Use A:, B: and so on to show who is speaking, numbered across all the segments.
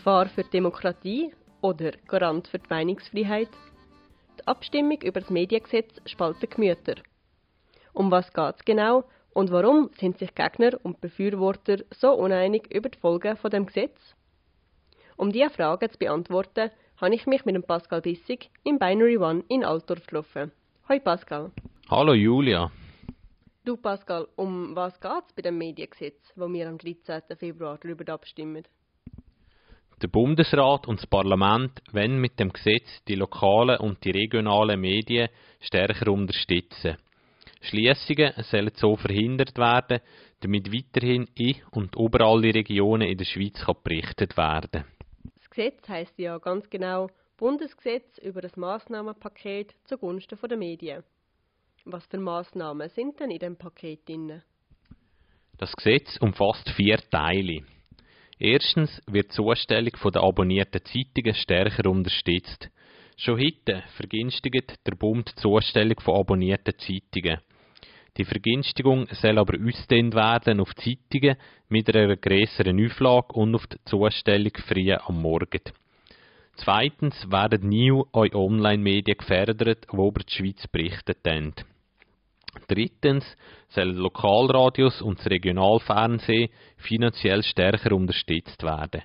A: Gefahr für die Demokratie oder Garant für die Meinungsfreiheit? Die Abstimmung über das Mediengesetz spaltet Gemüter. Um was geht es genau und warum sind sich Gegner und Befürworter so uneinig über die Folgen von dem Gesetz? Um diese Fragen zu beantworten, habe ich mich mit dem Pascal Bissig im Binary One in Altdorf getroffen. Hoi Pascal.
B: Hallo Julia.
A: Du Pascal, um was geht es bei dem Mediengesetz, wo wir am 13. Februar darüber abstimmen?
B: Der Bundesrat und das Parlament wollen mit dem Gesetz die lokalen und die regionalen Medien stärker unterstützen. Schließungen sollen so verhindert werden, damit weiterhin in und über alle Regionen in der Schweiz berichtet werden kann.
A: Das Gesetz heisst ja ganz genau Bundesgesetz über das Massnahmenpaket zugunsten der Medien. Was für Massnahmen sind denn in dem Paket drin?
B: Das Gesetz umfasst vier Teile. Erstens wird die Zustellung der abonnierten Zeitungen stärker unterstützt. Schon heute vergünstigt der Bund die Zustellung von abonnierten Zeitungen. Die Vergünstigung soll aber ausgedehnt werden auf Zeitungen mit einer grösseren Auflage und auf die Zustellung früh am Morgen. Zweitens werden New- und Online-Medien gefördert, die über die Schweiz berichten. Drittens sollen Lokalradios und das Regionalfernsehen finanziell stärker unterstützt werden.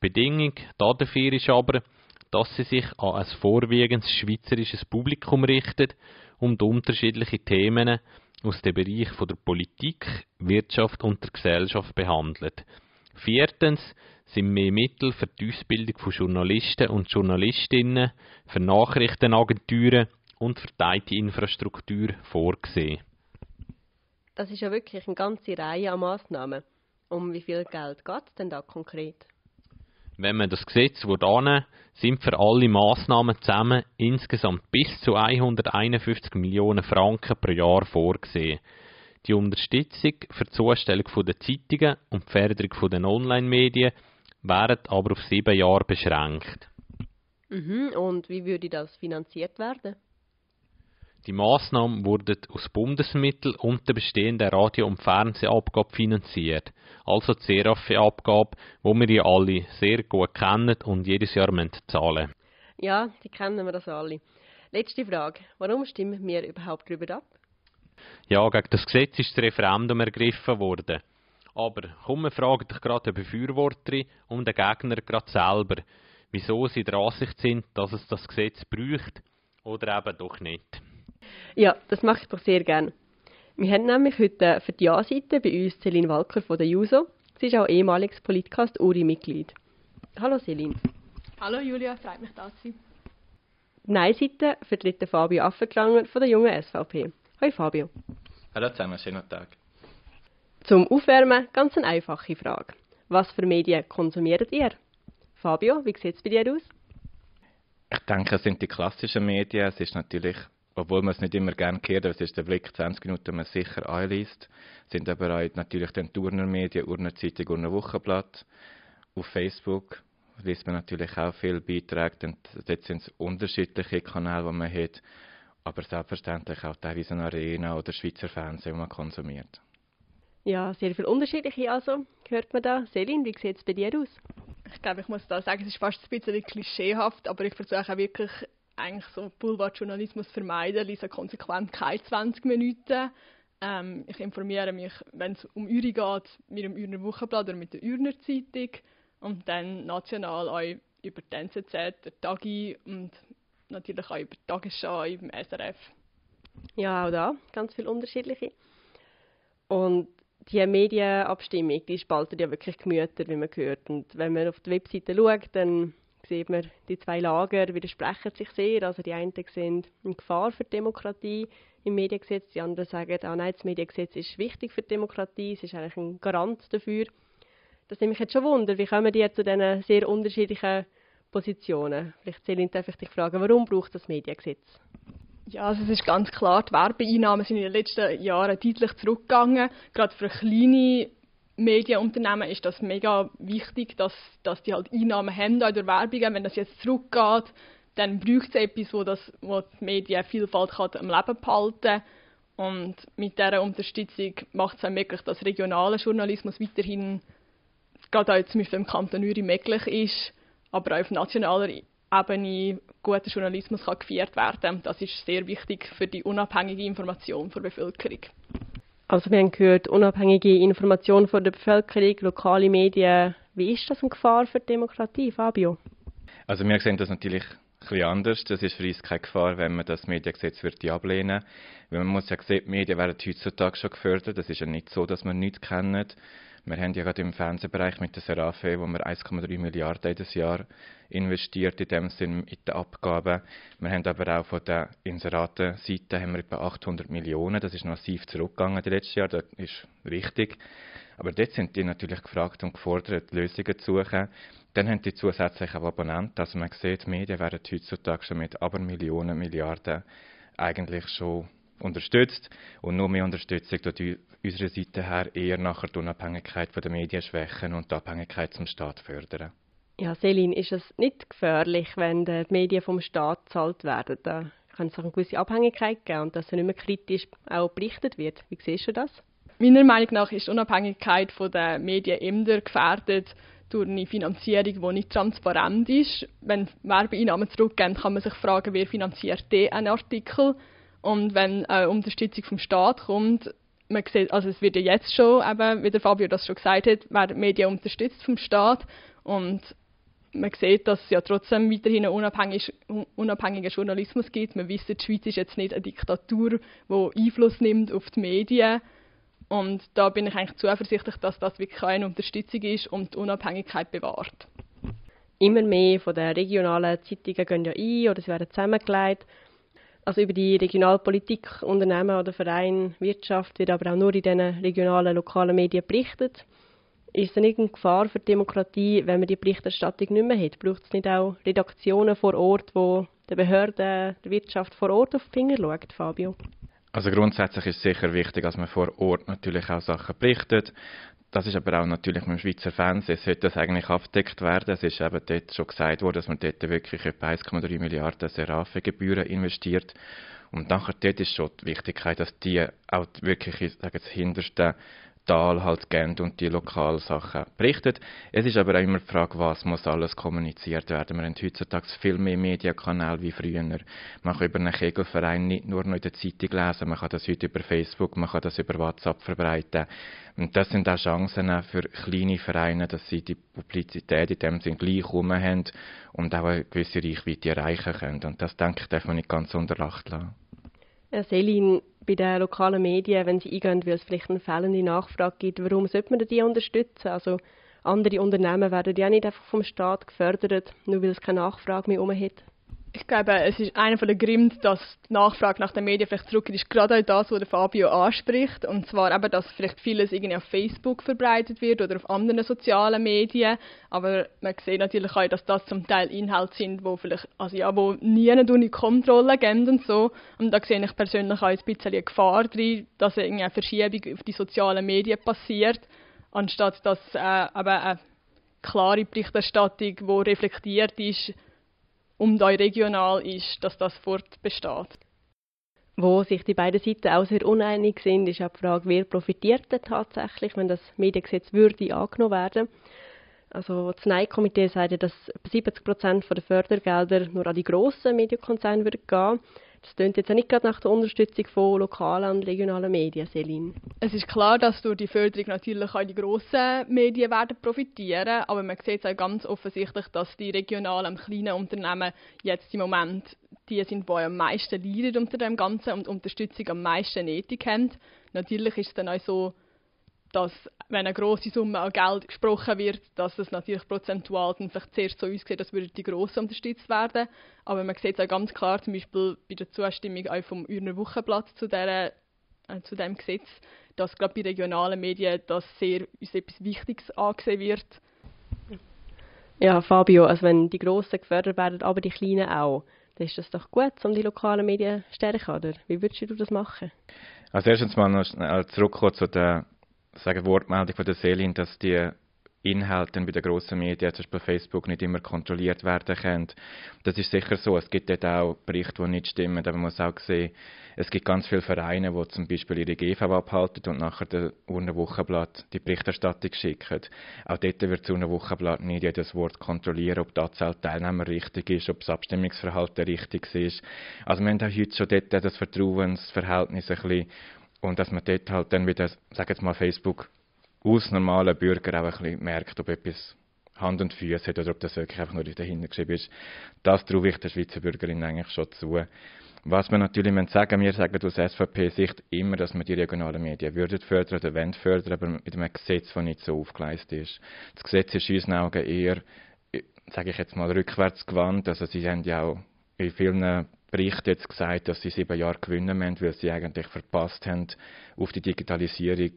B: Bedingung dafür ist aber, dass sie sich an ein vorwiegend schweizerisches Publikum richten und unterschiedliche Themen aus dem Bereich der Politik, Wirtschaft und der Gesellschaft behandelt. Viertens sind mehr Mittel für die Ausbildung von Journalisten und Journalistinnen, für Nachrichtenagenturen und für die IT-Infrastruktur vorgesehen.
A: Das ist ja wirklich eine ganze Reihe an Massnahmen. Um wie viel Geld geht es denn da konkret?
B: Wenn man das Gesetz annehmen sind für alle Massnahmen zusammen insgesamt bis zu 151 Millionen Franken pro Jahr vorgesehen. Die Unterstützung für die Zustellung der Zeitungen und die Förderung der Online-Medien wären aber auf sieben Jahre beschränkt.
A: Mhm, und wie würde das finanziert werden?
B: Die Massnahmen wurden aus Bundesmitteln und der bestehenden Radio- und Fernsehabgabe finanziert, also die Serafe-Abgabe, die wir ja alle sehr gut kennen und jedes Jahr zahlen müssen.
A: Ja, die kennen wir das alle. Letzte Frage. Warum stimmen wir überhaupt darüber ab?
B: Ja, gegen das Gesetz ist das Referendum ergriffen worden. Aber komm, wir fragen dich gerade den Befürworter und den Gegner gerade selber, wieso sie der Ansicht sind, dass es das Gesetz braucht oder eben doch nicht.
A: Ja, das mache ich doch sehr gerne. Wir haben nämlich heute für die Ja-Seite bei uns Celine Walker von der JUSO. Sie ist auch ehemaliges Politcast-URI-Mitglied. Hallo Celine.
C: Hallo Julia, freut mich da zu sein.
A: Die Nein-Seite vertritt Fabio Affenklanger von der jungen SVP. Hallo Fabio.
D: Hallo zusammen, schönen Tag.
A: Zum Aufwärmen ganz eine einfache Frage. Was für Medien konsumiert ihr? Fabio, wie sieht es bei dir aus?
D: Ich denke, es sind die klassischen Medien. Es ist natürlich obwohl man es nicht immer gerne hört, aber es ist der Blick 20 Minuten, man sicher anliest, sind aber auch natürlich dann Turnermedien, Urnenzeitung, Urner Wochenblatt. Auf Facebook liest man natürlich auch viele Beiträge, und dort sind es unterschiedliche Kanäle, die man hat, aber selbstverständlich auch teilweise eine Arena oder Schweizer Fernsehen, die man konsumiert.
A: Ja, sehr viel unterschiedliche also, hört man da. Selin, wie sieht es bei dir aus?
C: Ich glaube, ich muss da sagen, es ist fast ein bisschen klischeehaft, aber ich versuche auch wirklich eigentlich so Boulevardjournalismus vermeiden, lese konsequent keine 20 Minuten. Ähm, ich informiere mich, wenn es um Uri geht, mit dem Urner Wochenblatt oder mit der Urner Zeitung und dann national auch über die NZZ, der Tagi und natürlich auch über die Tagesschau im SRF.
A: Ja, auch da ganz viele unterschiedliche. Und die Medienabstimmung, die spaltet ja wirklich Gemüter, wie man hört. Und wenn man auf die Webseite schaut, dann sieht man, die zwei Lager widersprechen sich sehr. Also die einen sehen eine Gefahr für die Demokratie im Mediengesetz, die anderen sagen, ah nein, das Mediengesetz ist wichtig für die Demokratie, es ist eigentlich ein Garant dafür. Das nimmt mich jetzt schon wunder, wie kommen die zu diesen sehr unterschiedlichen Positionen? Vielleicht Celine, darf ich dich fragen, warum braucht das Mediengesetz?
C: Ja, also es ist ganz klar, die Werbeeinnahmen sind in den letzten Jahren deutlich zurückgegangen. Gerade für kleine Medienunternehmen ist das mega wichtig, dass, dass die halt Einnahmen haben in der Werbung. Wenn das jetzt zurückgeht, dann braucht es etwas, wo, das, wo die Medienvielfalt kann am Leben behalten Und mit dieser Unterstützung macht es auch möglich, dass regionaler Journalismus weiterhin gerade auch zum Beispiel im Kanton Uri möglich ist, aber auch auf nationaler Ebene guter Journalismus kann geführt werden. Das ist sehr wichtig für die unabhängige Information der Bevölkerung.
A: Also wir haben gehört, unabhängige Information von der Bevölkerung, lokale Medien. Wie ist das eine Gefahr für die Demokratie, Fabio?
D: Also wir sehen das natürlich ein anders. Das ist für uns keine Gefahr, wenn man das Mediengesetz ablehnen würde. Man muss ja sehen, die Medien werden heutzutage schon gefördert. Das ist ja nicht so, dass man nichts kennen. Wir haben ja gerade im Fernsehbereich mit der Serafe, wo wir 1,3 Milliarden jedes Jahr investiert, in dem Sinn in die Abgaben. Wir haben aber auch von der Inseratenseite haben wir etwa 800 Millionen. Das ist massiv zurückgegangen die letzten Jahr. Das ist richtig. Aber dort sind die natürlich gefragt und gefordert, Lösungen zu suchen. Dann haben die zusätzlichen Abonnenten. Also man sieht, die Medien werden heutzutage schon mit aber Millionen, Milliarden eigentlich schon unterstützt. Und nur mehr Unterstützung tut unserer Seite her eher nachher die Unabhängigkeit der Medien schwächen und die Abhängigkeit zum Staat fördern.
A: Ja, Selin, ist es nicht gefährlich, wenn die Medien vom Staat gezahlt werden? Da kann es auch eine gewisse Abhängigkeit geben und dass nicht mehr kritisch auch berichtet wird. Wie siehst du das?
C: Meiner Meinung nach ist die Unabhängigkeit der Medien immer gefährdet durch eine Finanzierung, die nicht transparent ist. Wenn Werbeeinnahmen zurückgehen, kann man sich fragen, wer finanziert diesen Artikel und wenn eine Unterstützung vom Staat kommt, man sieht, also es wird ja jetzt schon, eben, wie der Fabio das schon gesagt hat, werden Medien unterstützt vom Staat und man sieht, dass es ja trotzdem weiterhin einen unabhängig, unabhängigen Journalismus gibt. Man weiß, die Schweiz ist jetzt nicht eine Diktatur, die Einfluss nimmt auf die Medien. Und da bin ich eigentlich zuversichtlich, dass das wirklich eine Unterstützung ist und die Unabhängigkeit bewahrt.
A: Immer mehr von den regionalen Zeitungen gehen ja ein oder sie werden zusammengelegt. Also über die Regionalpolitik, Unternehmen oder Vereine, Wirtschaft wird aber auch nur in diesen regionalen, lokalen Medien berichtet. Ist es nicht eine Gefahr für die Demokratie, wenn man die Berichterstattung nicht mehr hat? Braucht es nicht auch Redaktionen vor Ort, wo der Behörden, der Wirtschaft vor Ort auf die Finger schaut, Fabio?
D: Also grundsätzlich ist es sicher wichtig, dass man vor Ort natürlich auch Sachen berichtet. Das ist aber auch natürlich mit dem Schweizer Fernsehen, sollte das eigentlich abgedeckt werden. Es ist eben dort schon gesagt worden, dass man dort wirklich etwa 1,3 Milliarden Serafe-Gebühren investiert. Und nachher dort ist schon die Wichtigkeit, dass die auch wirklich, ich sage jetzt, hinterste Tal halt kennt und die lokalen Sachen berichtet. Es ist aber auch immer die Frage, was muss alles kommuniziert werden. Wir haben heutzutage viel mehr Medienkanäle wie früher. Man kann über einen Kegelverein nicht nur noch in der Zeitung lesen, man kann das heute über Facebook, man kann das über WhatsApp verbreiten. Und das sind auch Chancen für kleine Vereine, dass sie die Publizität in dem Sinn gleich herum haben und auch eine gewisse Reichweite erreichen können. Und das, denke ich, darf man nicht ganz unter Acht lassen.
A: Selin, bei den lokalen Medien, wenn sie eingehen, weil es vielleicht eine fehlende Nachfrage gibt, warum sollte man die unterstützen? Also andere Unternehmen werden ja nicht einfach vom Staat gefördert, nur weil es keine Nachfrage mehr hat.
C: Ich glaube, es ist einer der Gründe, dass die Nachfrage nach den Medien vielleicht zurückgeht, ist gerade auch das, was Fabio anspricht. Und zwar eben, dass vielleicht vieles irgendwie auf Facebook verbreitet wird oder auf anderen sozialen Medien. Aber man sieht natürlich auch, dass das zum Teil Inhalte sind, wo vielleicht, also ja, wo nie eine Kontrolle geben und so. Und da sehe ich persönlich auch ein bisschen eine Gefahr drin, dass eine Verschiebung auf die sozialen Medien passiert, anstatt dass äh, eben eine klare Berichterstattung, die reflektiert ist, und auch regional ist, dass das fortbesteht.
A: Wo sich die beiden Seiten auch sehr uneinig sind, ist auch die Frage, wer profitiert denn tatsächlich, wenn das Mediengesetz würde angenommen werden. Also das Nein-Komitee sagt, dass 70 Prozent der Fördergelder nur an die grossen Medienkonzerne gehen würden. Das klingt jetzt auch nicht gerade nach der Unterstützung von lokalen und regionalen Medien, Selin.
C: Es ist klar, dass durch die Förderung natürlich auch die grossen Medien werden profitieren, aber man sieht auch ganz offensichtlich, dass die regionalen und kleinen Unternehmen jetzt im Moment die sind, die am meisten leiden unter dem Ganzen und Unterstützung am meisten nötig haben. Natürlich ist es dann auch so, dass wenn eine grosse Summe an Geld gesprochen wird, dass es natürlich prozentual dann vielleicht zuerst so aussieht, als würden die Grossen unterstützt werden. Aber man sieht es auch ganz klar, zum Beispiel bei der Zustimmung auch vom Urner Wochenblatt zu, dieser, äh, zu diesem Gesetz, dass gerade bei regionalen Medien das sehr als etwas Wichtiges angesehen wird.
A: Ja, Fabio, also wenn die Grossen gefördert werden, aber die Kleinen auch, dann ist das doch gut, um die lokalen Medien zu stärken, oder? Wie würdest du das machen?
D: Als erstes mal noch zurückkommen zu der sagen Wortmeldung von der Selin, dass die Inhalte bei den grossen Medien, zum Beispiel Facebook, nicht immer kontrolliert werden können. Das ist sicher so. Es gibt dort auch Berichte, die nicht stimmen, aber man muss auch sehen, es gibt ganz viele Vereine, die zum Beispiel ihre GV abhalten und nachher der Urnenwochenblatt die Berichterstattung schicken. Auch dort wird das Urnenwochenblatt nicht jedes Wort kontrollieren, ob die Anzahl Teilnehmer richtig ist, ob das Abstimmungsverhalten richtig ist. Also wir haben auch heute schon dort das Vertrauensverhältnis ein bisschen und dass man dort halt dann wieder, sagen jetzt mal Facebook, aus normalen Bürger auch ein bisschen merkt, ob etwas Hand und Füße hat oder ob das wirklich einfach nur dahinter geschrieben ist. Das traue ich der Schweizer Bürgerin eigentlich schon zu. Was wir natürlich sagen, wir sagen aus SVP-Sicht immer, dass wir die regionalen Medien würden fördern oder wollen fördern, aber mit einem Gesetz, das nicht so aufgeleistet ist. Das Gesetz ist in unseren Augen eher, sage ich jetzt mal, rückwärts gewandt. Also sie haben ja auch in vielen Berichten jetzt gesagt, dass sie sieben Jahre gewinnen müssen, weil sie eigentlich verpasst haben, auf die Digitalisierung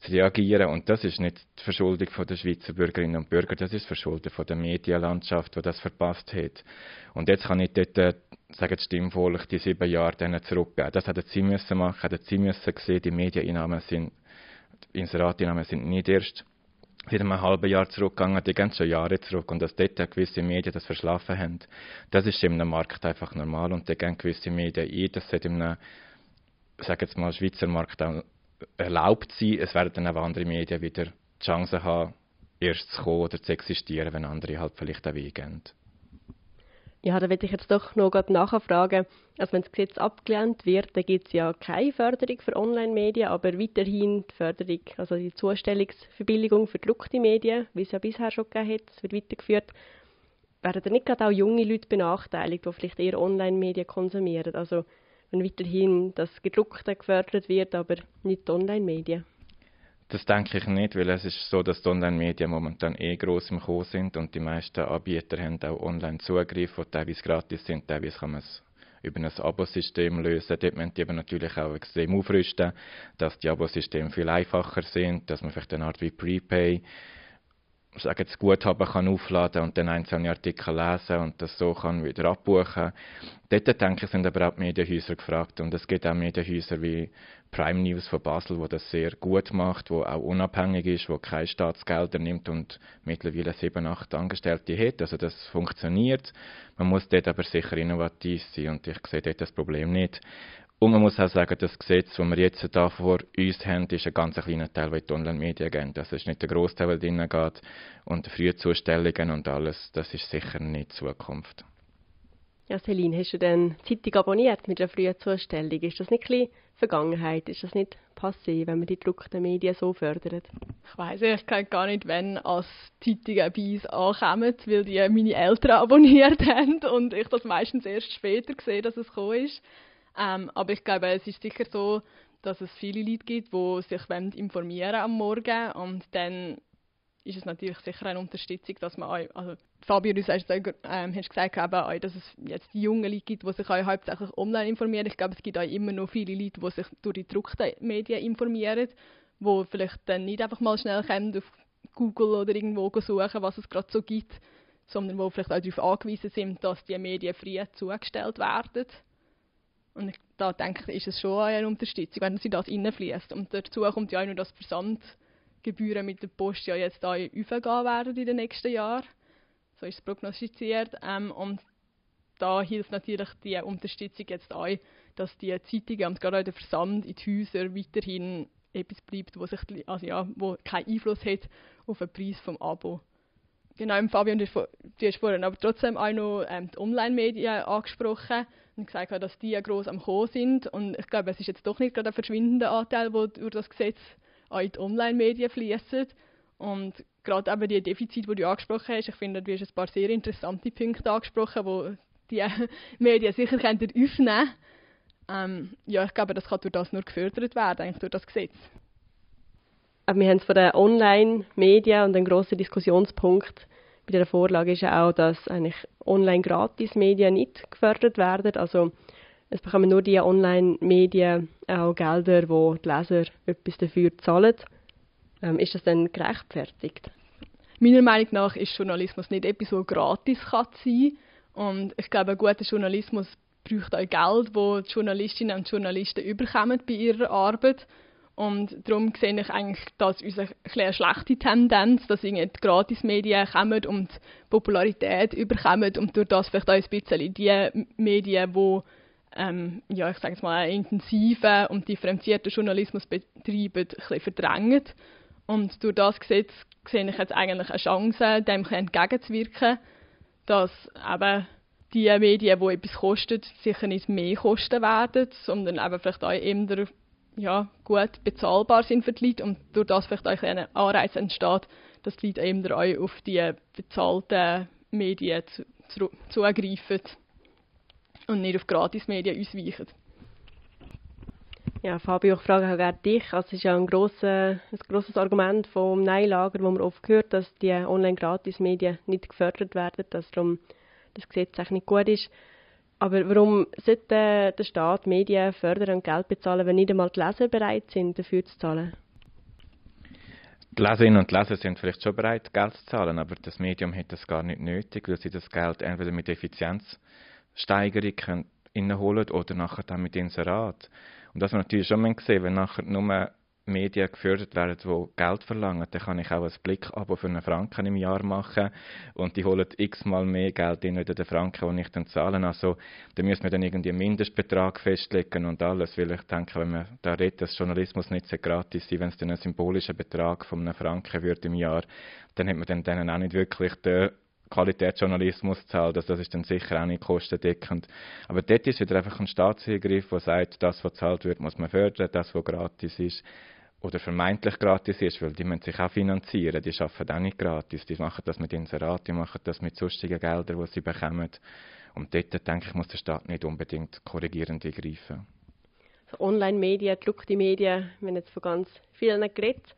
D: zu reagieren. Und das ist nicht die Verschuldung der Schweizer Bürgerinnen und Bürger, das ist die Verschuldung der Medienlandschaft, die das verpasst hat. Und jetzt kann ich dort, äh, sagen die stimmvoll, die sieben Jahre denen zurückgeben. Das hätten sie müssen machen, hätten sie müssen sehen, die Medieneinnahmen sind, Inserateinnahmen sind nicht erst seit einem halben Jahr zurückgegangen, die schon Jahre zurück. Und dass dort gewisse Medien das verschlafen haben, das ist einem Markt einfach normal. Und da gehen gewisse Medien ein, das sollte in einem, sage jetzt mal, Schweizer Markt auch erlaubt sein. Es werden dann auch andere Medien wieder die Chance haben, erst zu kommen oder zu existieren, wenn andere halt vielleicht auch weggehen.
A: Ja, da würde ich jetzt doch noch nachfragen. Also wenn das Gesetz abgelehnt wird, dann gibt es ja keine Förderung für Online-Medien, aber weiterhin die Förderung, also die Zustellungsverbilligung für gedruckte Medien, wie es ja bisher schon gegeben hat, wird weitergeführt. Werden da nicht gerade auch junge Leute benachteiligt, die vielleicht eher Online-Medien konsumieren? Also wenn weiterhin das Gedruckte gefördert wird, aber nicht die Online-Medien?
D: Das denke ich nicht, weil es ist so, dass die Online-Medien momentan eh gross im Kommen sind und die meisten Anbieter haben auch Online-Zugriff, die teilweise gratis sind, teilweise kann man es über ein Abosystem lösen. Dort müssen die aber natürlich auch extrem aufrüsten, dass die Abosysteme viel einfacher sind, dass man vielleicht eine Art wie Prepay sagen, das Guthaben kann aufladen und dann einzelne Artikel lesen und das so kann wieder abbuchen. Dort, denke ich, sind aber auch die Medienhäuser gefragt und es gibt auch Medienhäuser wie Prime News von Basel, wo das sehr gut macht, wo auch unabhängig ist, wo keine Staatsgelder nimmt und mittlerweile sieben, acht Angestellte hat. Also das funktioniert. Man muss dort aber sicher innovativ sein und ich sehe dort das Problem nicht. Und man muss auch sagen, das Gesetz, das wir jetzt hier vor uns haben, ist ein ganz kleiner Teil, in die Online-Medien geht. Das ist nicht der Großteil, der drin geht. Und Frühzustellungen und alles, das ist sicher nicht Zukunft.
A: Ja, Celine, hast du denn Zeitung abonniert mit der Frühzustellung? Ist das nicht ein Vergangenheit? Ist das nicht passé, wenn man die gedruckten Medien so fördert?
C: Ich weiß gesagt gar nicht, wenn als Zeitungen bei uns ankommen, weil die meine Eltern abonniert haben und ich das meistens erst später sehe, dass es gekommen ist. Ähm, aber ich glaube, es ist sicher so, dass es viele Leute gibt, die sich am Morgen und dann ist es natürlich sicher eine Unterstützung, dass man auch, also Fabio, du hast, ähm, hast gesagt, eben dass es jetzt die jungen Leute gibt, die sich auch hauptsächlich online informieren. Ich glaube, es gibt auch immer noch viele Leute, die sich durch die gedruckten Medien informieren, die vielleicht dann nicht einfach mal schnell kommen, auf Google oder irgendwo suchen, was es gerade so gibt, sondern die vielleicht auch darauf angewiesen sind, dass die Medien früh zugestellt werden. Und da denke ich, ist es schon eine Unterstützung, wenn sie das reinfließt. Und dazu kommt ja auch noch, dass Versandgebühren mit der Post ja jetzt auch aufgehen werden in den nächsten Jahren. So ist es prognostiziert. Ähm, und da hilft natürlich die Unterstützung jetzt auch, dass die Zeitungen und gerade auch der Versand in die Häuser weiterhin etwas bleibt, wo, sich, also ja, wo keinen Einfluss hat auf den Preis des Abo. Genau, Fabian, du hast vorhin aber trotzdem auch noch ähm, die Online-Medien angesprochen und gesagt, dass die gross am Kommen sind. Und ich glaube, es ist jetzt doch nicht gerade ein verschwindender Anteil, der durch das Gesetz auch in die Online-Medien fließt. Und gerade eben die Defizite, die du angesprochen hast, ich finde, du hast ein paar sehr interessante Punkte angesprochen, wo die Medien sicher können aufnehmen ähm, Ja, ich glaube, das kann durch das nur gefördert werden, eigentlich durch das Gesetz.
A: Aber wir haben es von den Online-Medien und ein grosser Diskussionspunkt bei der Vorlage ist ja auch, dass eigentlich Online-Gratis-Medien nicht gefördert werden. Also es bekommen nur die Online-Medien auch Gelder, wo die Leser etwas dafür zahlen. Ähm, ist das dann gerechtfertigt?
C: Meiner Meinung nach ist Journalismus nicht etwas, das gratis kann sein kann. Und ich glaube, ein guter Journalismus braucht auch Geld, das die Journalistinnen und Journalisten überkommen bei ihrer Arbeit. Und darum sehe ich eigentlich, dass unsere eine schlechte Tendenz, dass die Gratismedien kommen und Popularität überkommen und durch das vielleicht auch ein bisschen die Medien, die ähm, ja, ich sage mal, einen intensiven und differenzierten Journalismus betreiben, ein verdrängen. Und durch das Gesetz sehe ich jetzt eigentlich eine Chance, dem entgegenzuwirken, dass eben die Medien, die etwas kosten, sicher nicht mehr kosten werden, sondern eben vielleicht auch eher ja, gut bezahlbar sind für die Leute und durch das vielleicht auch ein Anreiz entsteht, dass die Leute eben auch auf die bezahlten Medien zu, zu, zugreifen und nicht auf Gratismedien ausweichen.
A: Ja, Fabio, ich frage auch gerne dich. Also es ist ja ein, grosses Argument vom Nein-Lager, wo man oft hört, dass die Online-Gratis-Medien nicht gefördert werden, dass darum das Gesetz eigentlich nicht gut ist. Aber warum sollte der Staat Medien fördern und Geld bezahlen, wenn nicht einmal die Leser bereit sind, dafür zu zahlen?
D: Die Leserinnen und Leser sind vielleicht schon bereit, Geld zu zahlen, aber das Medium hat das gar nicht nötig, weil sie das Geld entweder mit Effizienzsteigerung inneholen oder nachher dann mit Inserat. Und das man natürlich schon sehen, wenn nachher nur Medien gefördert werden, die Geld verlangen, dann kann ich auch ein Blickabo für einen Franken im Jahr machen und die holen x-mal mehr Geld in den Franken, den ich dann zahle. Also da müssen wir dann irgendwie einen Mindestbetrag festlegen und alles, weil ich denke, wenn man da redet, dass Journalismus nicht so gratis ist, wenn es dann ein symbolischer Betrag von einem Franken wird im Jahr, dann hat man dann denen auch nicht wirklich den Qualitätsjournalismus zahlt. Also das ist dann sicher auch nicht kostendeckend. Aber dort ist wieder einfach ein Staatseingriff, der sagt, das, was zahlt wird, muss man fördern, das, was gratis ist, oder vermeintlich gratis ist, weil die müssen sich auch finanzieren. Die arbeiten auch nicht gratis. Die machen das mit Inserat, die machen das mit sonstigen Geldern, die sie bekommen. Und dort, denke ich, muss der Staat nicht unbedingt korrigierend eingreifen.
A: Online-Medien, gedruckte Medien, wir haben jetzt von ganz vielen geredet.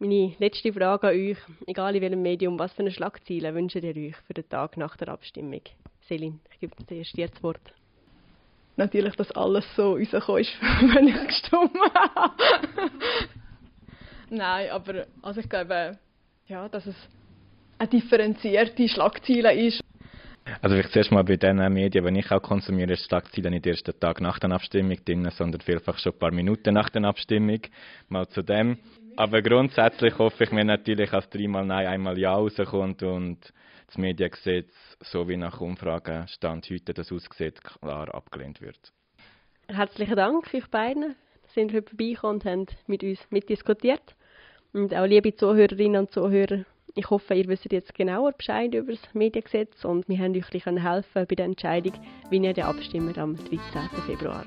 A: Meine letzte Frage an euch, egal in welchem Medium, was für eine Schlagziele wünscht ihr euch für den Tag nach der Abstimmung? Selin, ich gebe dir erst jetzt das Wort.
C: Natürlich, dass alles so rausgekommen ist, wenn ich gestimmt habe. Nein, aber also ich glaube, ja, dass es eine differenzierte Schlagziele ist.
D: Also ich zuerst mal bei den Medien, wenn ich auch konsumiere, ist Schlagziele nicht erst den Tag nach der Abstimmung drin, sondern vielfach schon ein paar Minuten nach der Abstimmung. Mal zu dem. Aber grundsätzlich hoffe ich mir natürlich, dass dreimal Nein, einmal Ja rauskommt und das Mediengesetz, so wie nach Umfragen Stand heute das aussieht, klar abgelehnt wird.
A: Herzlichen Dank euch beiden, dass ihr heute vorbeigekommen und habt mit uns mitdiskutiert. Und auch liebe Zuhörerinnen und Zuhörer, ich hoffe, ihr wisst jetzt genauer Bescheid über das Mediengesetz und wir haben euch helfen bei der Entscheidung, wie ihr abstimmt am 13. Februar.